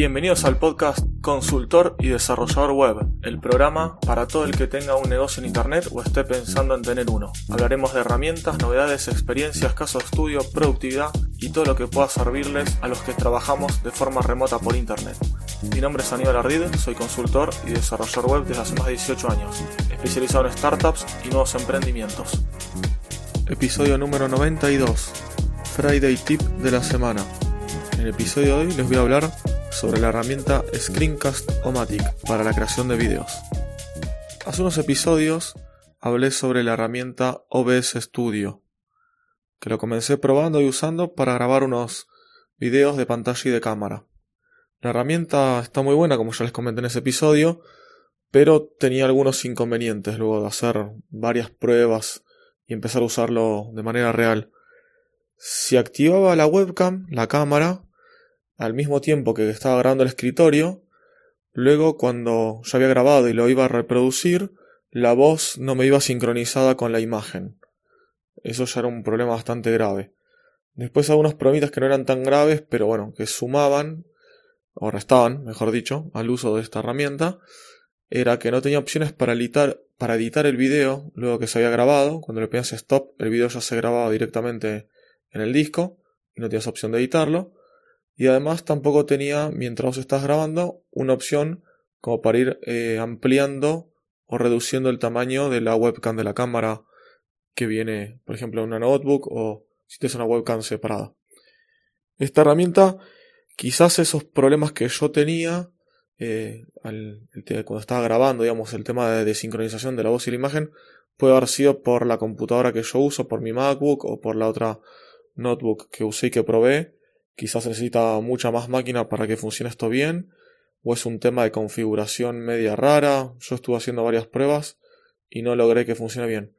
Bienvenidos al podcast Consultor y Desarrollador Web, el programa para todo el que tenga un negocio en Internet o esté pensando en tener uno. Hablaremos de herramientas, novedades, experiencias, casos de estudio, productividad y todo lo que pueda servirles a los que trabajamos de forma remota por Internet. Mi nombre es Aníbal Ardid, soy consultor y desarrollador web desde hace más de 18 años, especializado en startups y nuevos emprendimientos. Episodio número 92, Friday Tip de la semana. En el episodio de hoy les voy a hablar sobre la herramienta Screencast-O-Matic para la creación de videos. Hace unos episodios hablé sobre la herramienta OBS Studio, que lo comencé probando y usando para grabar unos videos de pantalla y de cámara. La herramienta está muy buena, como ya les comenté en ese episodio, pero tenía algunos inconvenientes luego de hacer varias pruebas y empezar a usarlo de manera real. Si activaba la webcam, la cámara, al mismo tiempo que estaba grabando el escritorio, luego cuando ya había grabado y lo iba a reproducir, la voz no me iba sincronizada con la imagen. Eso ya era un problema bastante grave. Después algunos problemitas que no eran tan graves, pero bueno, que sumaban, o restaban, mejor dicho, al uso de esta herramienta, era que no tenía opciones para editar, para editar el video luego que se había grabado. Cuando le ponías stop, el video ya se grababa directamente en el disco y no tenías opción de editarlo. Y además tampoco tenía, mientras estás grabando, una opción como para ir eh, ampliando o reduciendo el tamaño de la webcam de la cámara que viene, por ejemplo, en una notebook o si tienes una webcam separada. Esta herramienta, quizás esos problemas que yo tenía eh, cuando estaba grabando, digamos, el tema de, de sincronización de la voz y la imagen, puede haber sido por la computadora que yo uso, por mi MacBook o por la otra notebook que usé y que probé quizás necesita mucha más máquina para que funcione esto bien, o es un tema de configuración media rara. Yo estuve haciendo varias pruebas y no logré que funcione bien.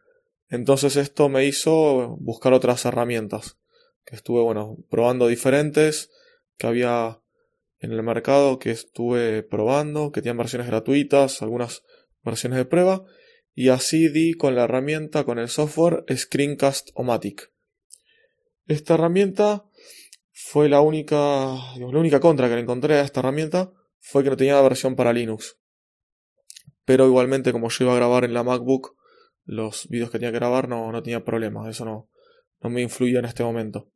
Entonces esto me hizo buscar otras herramientas, que estuve, bueno, probando diferentes, que había en el mercado, que estuve probando, que tenían versiones gratuitas, algunas versiones de prueba, y así di con la herramienta, con el software Screencast-O-Matic. Esta herramienta fue la única, la única contra que le encontré a esta herramienta fue que no tenía la versión para Linux. Pero igualmente, como yo iba a grabar en la MacBook, los vídeos que tenía que grabar no, no tenía problemas, eso no, no me influyó en este momento.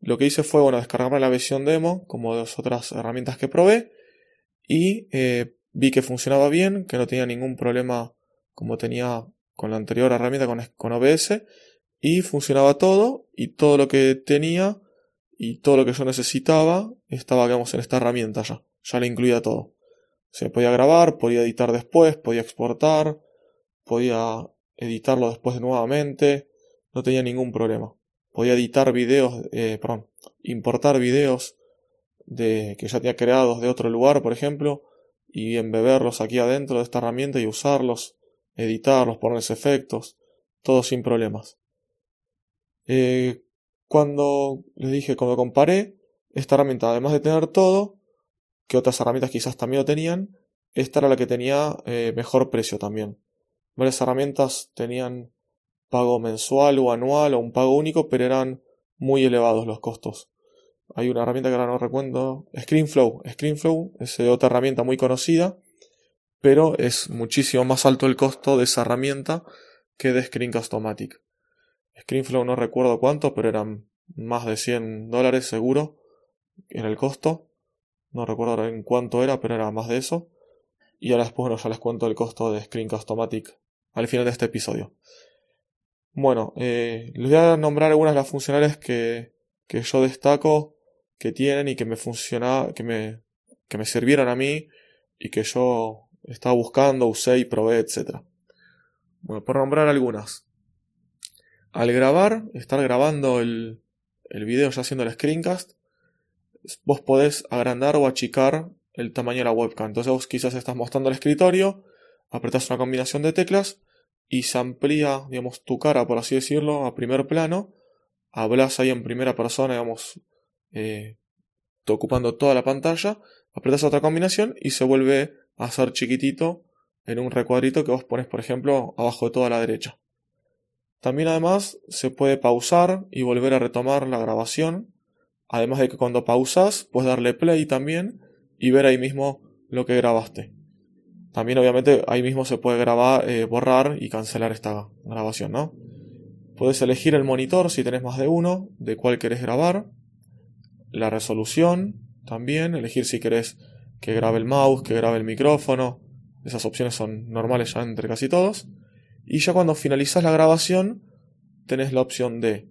Lo que hice fue, bueno, descargarme la versión demo, como de otras herramientas que probé, y eh, vi que funcionaba bien, que no tenía ningún problema como tenía con la anterior herramienta con, con OBS, y funcionaba todo, y todo lo que tenía y todo lo que yo necesitaba estaba, digamos, en esta herramienta ya. Ya le incluía todo. Se podía grabar, podía editar después, podía exportar, podía editarlo después nuevamente, no tenía ningún problema. Podía editar videos, eh, perdón, importar videos de, que ya tenía creados de otro lugar, por ejemplo, y embeberlos aquí adentro de esta herramienta y usarlos, editarlos, ponerles efectos, todo sin problemas. Eh, cuando les dije, cuando comparé, esta herramienta, además de tener todo, que otras herramientas quizás también lo tenían, esta era la que tenía eh, mejor precio también. Varias herramientas tenían pago mensual o anual o un pago único, pero eran muy elevados los costos. Hay una herramienta que ahora no recuerdo, ScreenFlow. ScreenFlow es otra herramienta muy conocida, pero es muchísimo más alto el costo de esa herramienta que de Screencast-O-Matic. ScreenFlow no recuerdo cuánto, pero eran más de 100 dólares seguro en el costo. No recuerdo en cuánto era, pero era más de eso. Y ahora después bueno, ya les cuento el costo de Screencast-O-Matic al final de este episodio. Bueno, eh, les voy a nombrar algunas de las funcionalidades que, que yo destaco que tienen y que me funciona, que me, que me sirvieron a mí y que yo estaba buscando, usé y probé, etc. Bueno, por nombrar algunas al grabar, estar grabando el, el video ya haciendo el screencast, vos podés agrandar o achicar el tamaño de la webcam. Entonces vos quizás estás mostrando el escritorio, apretás una combinación de teclas y se amplía, digamos, tu cara, por así decirlo, a primer plano. Hablas ahí en primera persona, digamos, eh, ocupando toda la pantalla. Apretas otra combinación y se vuelve a hacer chiquitito en un recuadrito que vos pones, por ejemplo, abajo de toda la derecha. También además se puede pausar y volver a retomar la grabación. Además de que cuando pausas puedes darle play también y ver ahí mismo lo que grabaste. También obviamente ahí mismo se puede grabar, eh, borrar y cancelar esta grabación, ¿no? Puedes elegir el monitor si tenés más de uno, de cuál querés grabar, la resolución también, elegir si querés que grabe el mouse, que grabe el micrófono, esas opciones son normales ya entre casi todos. Y ya cuando finalizas la grabación, tenés la opción de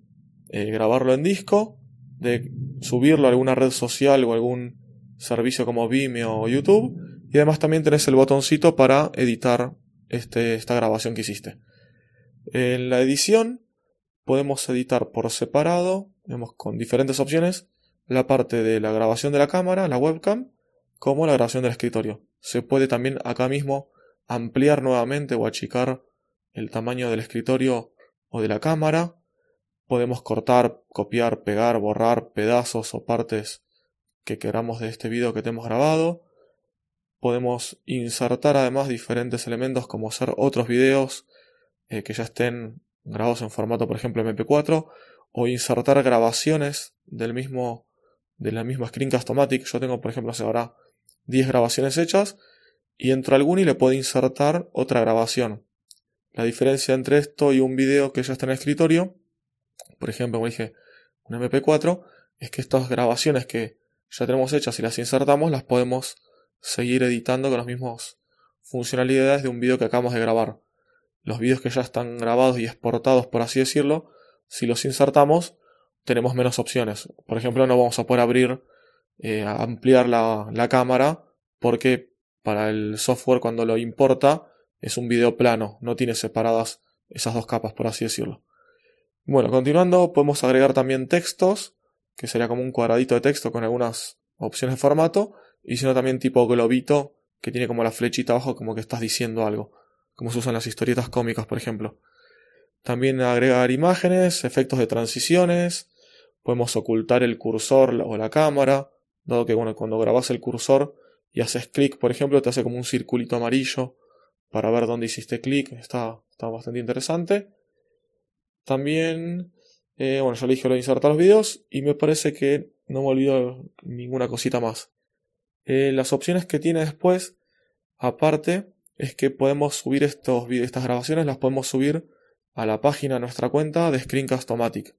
eh, grabarlo en disco, de subirlo a alguna red social o algún servicio como Vimeo o YouTube. Y además también tenés el botoncito para editar este, esta grabación que hiciste. En la edición podemos editar por separado, con diferentes opciones, la parte de la grabación de la cámara, la webcam, como la grabación del escritorio. Se puede también acá mismo ampliar nuevamente o achicar el tamaño del escritorio o de la cámara. Podemos cortar, copiar, pegar, borrar pedazos o partes que queramos de este video que te hemos grabado. Podemos insertar además diferentes elementos como ser otros videos eh, que ya estén grabados en formato, por ejemplo, MP4, o insertar grabaciones del mismo, de la misma Screencast-O-Matic. Yo tengo, por ejemplo, hace ahora 10 grabaciones hechas y entro a alguno y le puedo insertar otra grabación. La diferencia entre esto y un video que ya está en el escritorio, por ejemplo, como dije, un MP4, es que estas grabaciones que ya tenemos hechas y las insertamos, las podemos seguir editando con las mismas funcionalidades de un video que acabamos de grabar. Los videos que ya están grabados y exportados, por así decirlo, si los insertamos, tenemos menos opciones. Por ejemplo, no vamos a poder abrir, eh, ampliar la, la cámara, porque para el software cuando lo importa es un video plano, no tiene separadas esas dos capas, por así decirlo. Bueno, continuando, podemos agregar también textos que sería como un cuadradito de texto con algunas opciones de formato, y sino también tipo globito, que tiene como la flechita abajo como que estás diciendo algo, como se usan las historietas cómicas, por ejemplo. También agregar imágenes, efectos de transiciones, podemos ocultar el cursor o la cámara, dado que bueno, cuando grabas el cursor y haces clic, por ejemplo, te hace como un circulito amarillo para ver dónde hiciste clic, está, está bastante interesante. También eh, bueno, ya le dije lo de insertar los videos y me parece que no me olvido ninguna cosita más. Eh, las opciones que tiene después, aparte, es que podemos subir estos videos, estas grabaciones, las podemos subir a la página de nuestra cuenta de Screencast-O-Matic.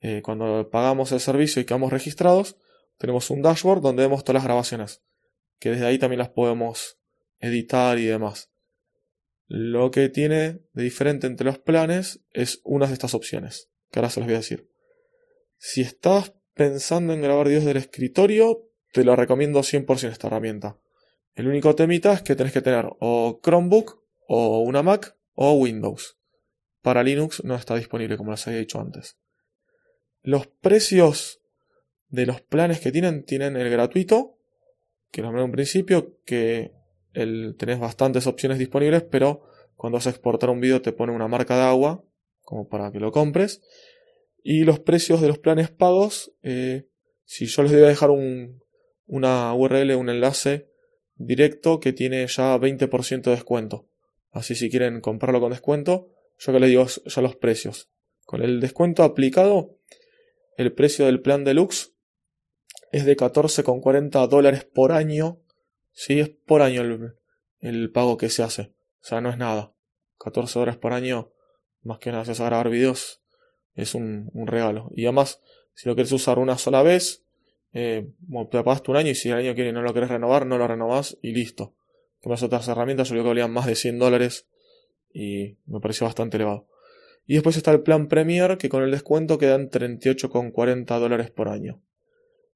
Eh, cuando pagamos el servicio y quedamos registrados, tenemos un dashboard donde vemos todas las grabaciones, que desde ahí también las podemos editar y demás. Lo que tiene de diferente entre los planes es una de estas opciones que ahora se los voy a decir. Si estás pensando en grabar videos del escritorio, te lo recomiendo 100% esta herramienta. El único temita es que tenés que tener o Chromebook, o una Mac, o Windows. Para Linux no está disponible, como les había dicho antes. Los precios de los planes que tienen, tienen el gratuito, que nombré en un principio, que el, tenés bastantes opciones disponibles, pero cuando vas a exportar un video te pone una marca de agua, como para que lo compres. Y los precios de los planes pagos, eh, si yo les voy a dejar un, una URL, un enlace directo que tiene ya 20% de descuento. Así si quieren comprarlo con descuento, yo que les digo ya los precios. Con el descuento aplicado, el precio del plan deluxe es de 14,40 dólares por año. Sí, es por año el, el, pago que se hace. O sea, no es nada. 14 dólares por año más que nada si vas a grabar videos, es un, regalo. Y además, si lo quieres usar una sola vez, eh, te pagaste un año y si el año que no lo querés renovar, no lo renovás y listo. Que más otras herramientas, yo creo que valían más de 100 dólares y me pareció bastante elevado. Y después está el plan Premier, que con el descuento quedan 38,40 dólares por año.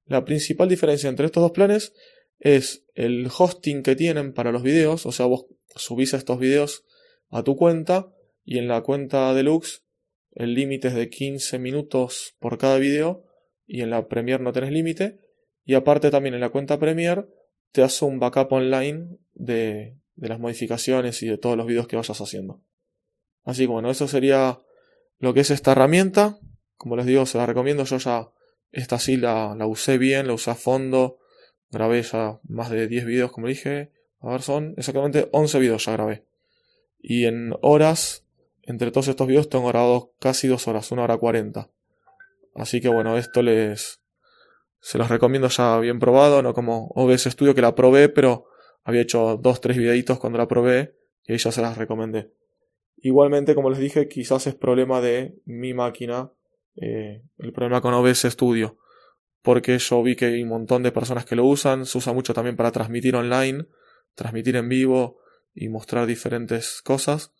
La principal diferencia entre estos dos planes es el hosting que tienen para los videos, o sea, vos subís estos videos a tu cuenta y en la cuenta deluxe el límite es de 15 minutos por cada video y en la Premiere no tenés límite y aparte también en la cuenta Premiere te hace un backup online de, de las modificaciones y de todos los videos que vayas haciendo. Así que bueno, eso sería lo que es esta herramienta. Como les digo, se la recomiendo. Yo ya esta sí la, la usé bien, la usé a fondo. Grabé ya más de 10 videos, como dije. A ver, son exactamente 11 videos ya grabé. Y en horas entre todos estos videos tengo grabado casi dos horas, una hora cuarenta. Así que bueno, esto les, se los recomiendo ya bien probado, no como OBS Studio que la probé, pero había hecho dos, tres videitos cuando la probé y ahí ya se las recomendé. Igualmente, como les dije, quizás es problema de mi máquina, eh, el problema con OBS Studio, porque yo vi que hay un montón de personas que lo usan, se usa mucho también para transmitir online, transmitir en vivo y mostrar diferentes cosas.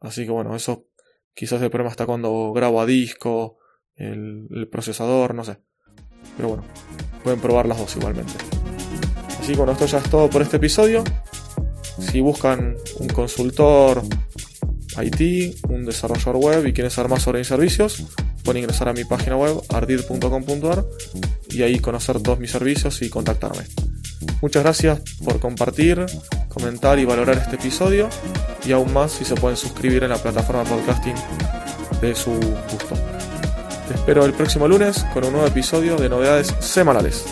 Así que bueno, eso quizás el problema está cuando grabo a disco, el, procesador, no sé. Pero bueno, pueden probar las dos igualmente. Así que bueno, esto ya es todo por este episodio. Si buscan un consultor IT, un desarrollador web y quieren saber más sobre mis servicios, pueden ingresar a mi página web ardid.com.ar y ahí conocer todos mis servicios y contactarme. Muchas gracias por compartir, comentar y valorar este episodio y aún más si se pueden suscribir en la plataforma podcasting de su gusto. Te espero el próximo lunes con un nuevo episodio de novedades semanales.